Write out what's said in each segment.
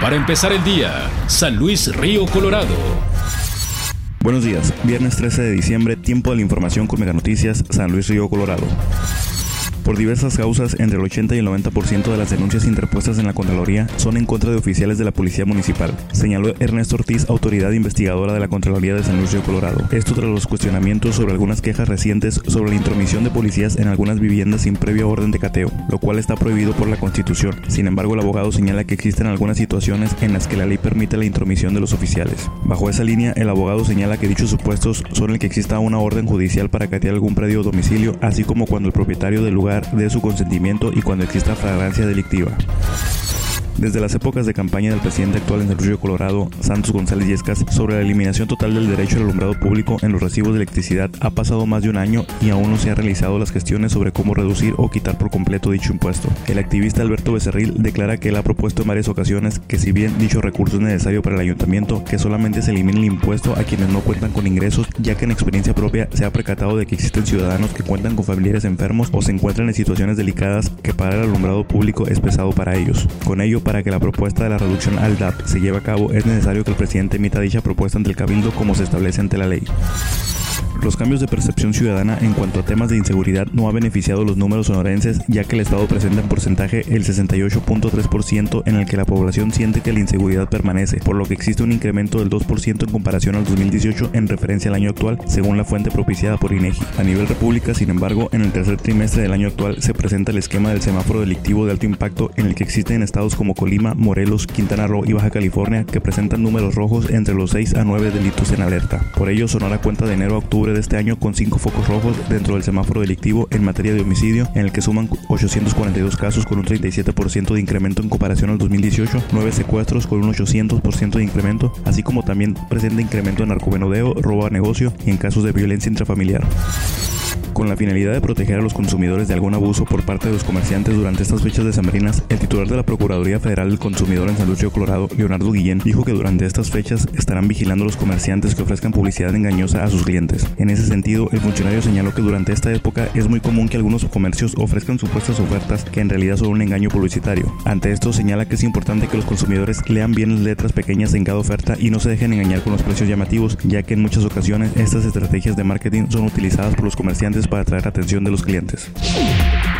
Para empezar el día, San Luis Río Colorado. Buenos días, viernes 13 de diciembre, tiempo de la información con Mega Noticias, San Luis Río Colorado. Por diversas causas, entre el 80 y el 90% de las denuncias interpuestas en la Contraloría son en contra de oficiales de la Policía Municipal, señaló Ernesto Ortiz, autoridad investigadora de la Contraloría de San Luis Río Colorado. Esto tras los cuestionamientos sobre algunas quejas recientes sobre la intromisión de policías en algunas viviendas sin previa orden de cateo, lo cual está prohibido por la Constitución. Sin embargo, el abogado señala que existen algunas situaciones en las que la ley permite la intromisión de los oficiales. Bajo esa línea, el abogado señala que dichos supuestos son el que exista una orden judicial para catear algún predio o domicilio, así como cuando el propietario del lugar de su consentimiento y cuando exista flagrancia delictiva. Desde las épocas de campaña del presidente actual en el Río Colorado, Santos González Yescas, sobre la eliminación total del derecho al alumbrado público en los recibos de electricidad, ha pasado más de un año y aún no se han realizado las gestiones sobre cómo reducir o quitar por completo dicho impuesto. El activista Alberto Becerril declara que él ha propuesto en varias ocasiones que si bien dicho recurso es necesario para el ayuntamiento, que solamente se elimine el impuesto a quienes no cuentan con ingresos, ya que en experiencia propia se ha percatado de que existen ciudadanos que cuentan con familiares enfermos o se encuentran en situaciones delicadas que pagar el alumbrado público es pesado para ellos. Con ello, para que la propuesta de la reducción al DAP se lleve a cabo, es necesario que el presidente emita dicha propuesta ante el Cabildo como se establece ante la ley. Los cambios de percepción ciudadana en cuanto a temas de inseguridad no ha beneficiado los números sonorenses, ya que el Estado presenta en porcentaje el 68.3% en el que la población siente que la inseguridad permanece, por lo que existe un incremento del 2% en comparación al 2018 en referencia al año actual, según la fuente propiciada por INEGI. A nivel república, sin embargo, en el tercer trimestre del año actual se presenta el esquema del semáforo delictivo de alto impacto en el que existen estados como Colima, Morelos, Quintana Roo y Baja California que presentan números rojos entre los 6 a 9 delitos en alerta. Por ello, Sonora cuenta de enero a octubre de este año con cinco focos rojos dentro del semáforo delictivo en materia de homicidio, en el que suman 842 casos con un 37% de incremento en comparación al 2018, 9 secuestros con un 800% de incremento, así como también presenta incremento en narcomenudeo, robo a negocio y en casos de violencia intrafamiliar. Con la finalidad de proteger a los consumidores de algún abuso por parte de los comerciantes durante estas fechas decembrinas, el titular de la Procuraduría Federal del Consumidor en San Luis Colorado, Leonardo Guillén, dijo que durante estas fechas estarán vigilando a los comerciantes que ofrezcan publicidad engañosa a sus clientes. En ese sentido, el funcionario señaló que durante esta época es muy común que algunos comercios ofrezcan supuestas ofertas que en realidad son un engaño publicitario. Ante esto, señala que es importante que los consumidores lean bien las letras pequeñas en cada oferta y no se dejen engañar con los precios llamativos, ya que en muchas ocasiones estas estrategias de marketing son utilizadas por los comerciantes para atraer atención de los clientes.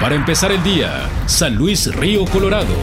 Para empezar el día, San Luis Río Colorado.